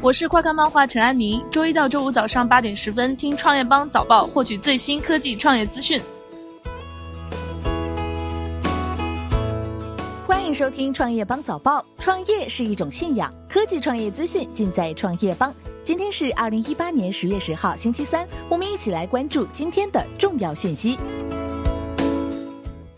我是快看漫画陈安妮，周一到周五早上八点十分听创业邦早报，获取最新科技创业资讯。欢迎收听创业邦早报。创业是一种信仰，科技创业资讯尽在创业邦。今天是二零一八年十月十号，星期三，我们一起来关注今天的重要讯息。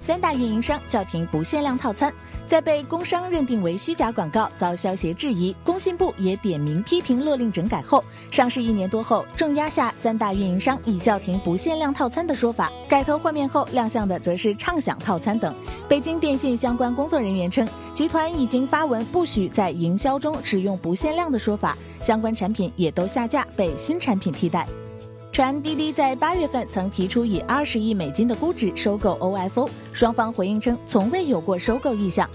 三大运营商叫停不限量套餐，在被工商认定为虚假广告遭消协质疑，工信部也点名批评勒令整改后，上市一年多后，重压下三大运营商已叫停不限量套餐的说法，改头换面后亮相的则是畅享套餐等。北京电信相关工作人员称，集团已经发文不许在营销中使用不限量的说法，相关产品也都下架，被新产品替代。传滴滴在八月份曾提出以二十亿美金的估值收购 OFO，双方回应称从未有过收购意向。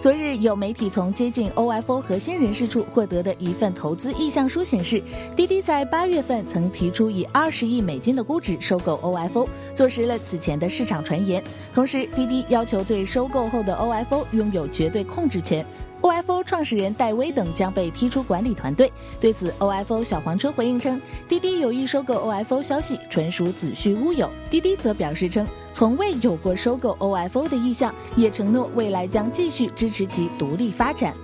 昨日有媒体从接近 OFO 核心人士处获得的一份投资意向书显示，滴滴在八月份曾提出以二十亿美金的估值收购 OFO，坐实了此前的市场传言。同时，滴滴要求对收购后的 OFO 拥有绝对控制权。OFO 创始人戴威等将被踢出管理团队。对此，OFO 小黄车回应称，滴滴有意收购 OFO 消息纯属子虚乌有。滴滴则表示称，从未有过收购 OFO 的意向，也承诺未来将继续支持其独立发展。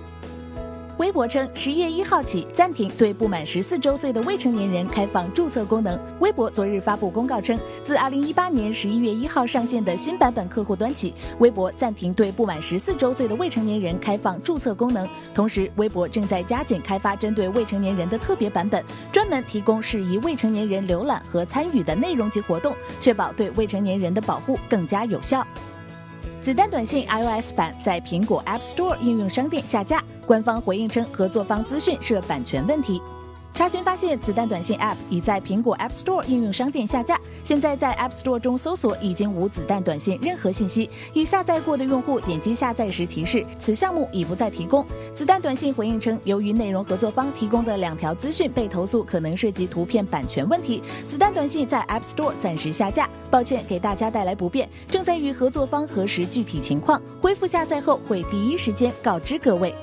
微博称，十一月一号起暂停对不满十四周岁的未成年人开放注册功能。微博昨日发布公告称，自二零一八年十一月一号上线的新版本客户端起，微博暂停对不满十四周岁的未成年人开放注册功能。同时，微博正在加紧开发针对未成年人的特别版本，专门提供适宜未成年人浏览和参与的内容及活动，确保对未成年人的保护更加有效。子弹短信 iOS 版在苹果 App Store 应用商店下架。官方回应称，合作方资讯涉版权问题。查询发现，子弹短信 App 已在苹果 App Store 应用商店下架。现在在 App Store 中搜索已经无子弹短信任何信息。已下载过的用户点击下载时提示，此项目已不再提供。子弹短信回应称，由于内容合作方提供的两条资讯被投诉，可能涉及图片版权问题，子弹短信在 App Store 暂时下架。抱歉给大家带来不便，正在与合作方核实具体情况，恢复下载后会第一时间告知各位。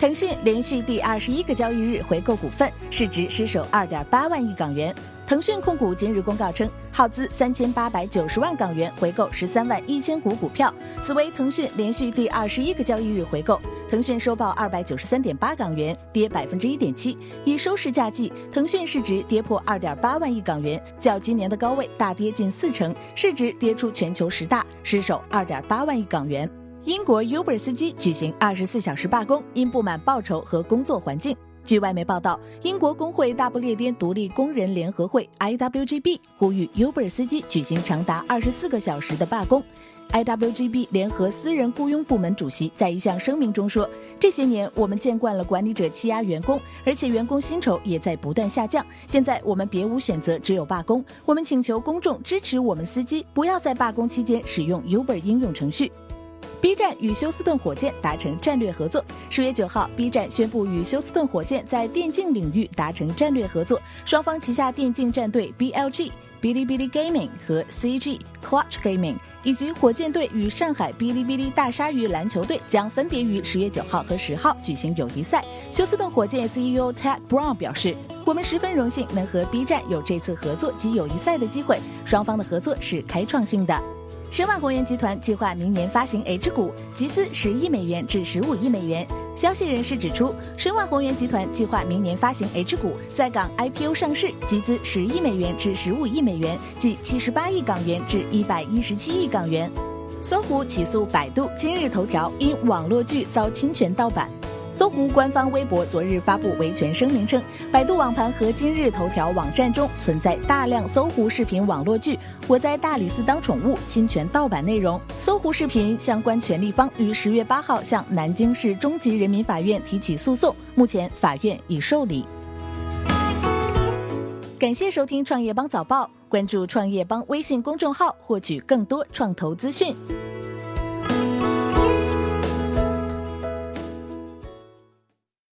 腾讯连续第二十一个交易日回购股份，市值失守二点八万亿港元。腾讯控股今日公告称，耗资三千八百九十万港元回购十三万一千股股票，此为腾讯连续第二十一个交易日回购。腾讯收报二百九十三点八港元，跌百分之一点七。以收市价计，腾讯市值跌破二点八万亿港元，较今年的高位大跌近四成，市值跌出全球十大，失守二点八万亿港元。英国 Uber 司机举行二十四小时罢工，因不满报酬和工作环境。据外媒报道，英国工会大不列颠独立工人联合会 （IWGB） 呼吁 Uber 司机举行长达二十四个小时的罢工。IWGB 联合私人雇佣部门主席在一项声明中说：“这些年，我们见惯了管理者欺压员工，而且员工薪酬也在不断下降。现在我们别无选择，只有罢工。我们请求公众支持我们司机，不要在罢工期间使用 Uber 应用程序。” B 站与休斯顿火箭达成战略合作。十月九号，B 站宣布与休斯顿火箭在电竞领域达成战略合作，双方旗下电竞战队 BLG、哔哩哔哩 Gaming 和 CG Clutch Gaming，以及火箭队与上海哔哩哔哩大鲨鱼篮球队将分别于十月九号和十号举行友谊赛。休斯顿火箭 CEO Ted Brown 表示：“我们十分荣幸能和 B 站有这次合作及友谊赛的机会，双方的合作是开创性的。”申万宏源集团计划明年发行 H 股，集资十亿美元至十五亿美元。消息人士指出，申万宏源集团计划明年发行 H 股，在港 IPO 上市，集资十亿美元至十五亿美元，即七十八亿港元至一百一十七亿港元。搜狐起诉百度、今日头条，因网络剧遭侵权盗版。搜狐官方微博昨日发布维权声明称，百度网盘和今日头条网站中存在大量搜狐视频网络剧《我在大理寺当宠物》侵权盗版内容。搜狐视频相关权利方于十月八号向南京市中级人民法院提起诉讼，目前法院已受理。感谢收听创业邦早报，关注创业邦微信公众号，获取更多创投资讯。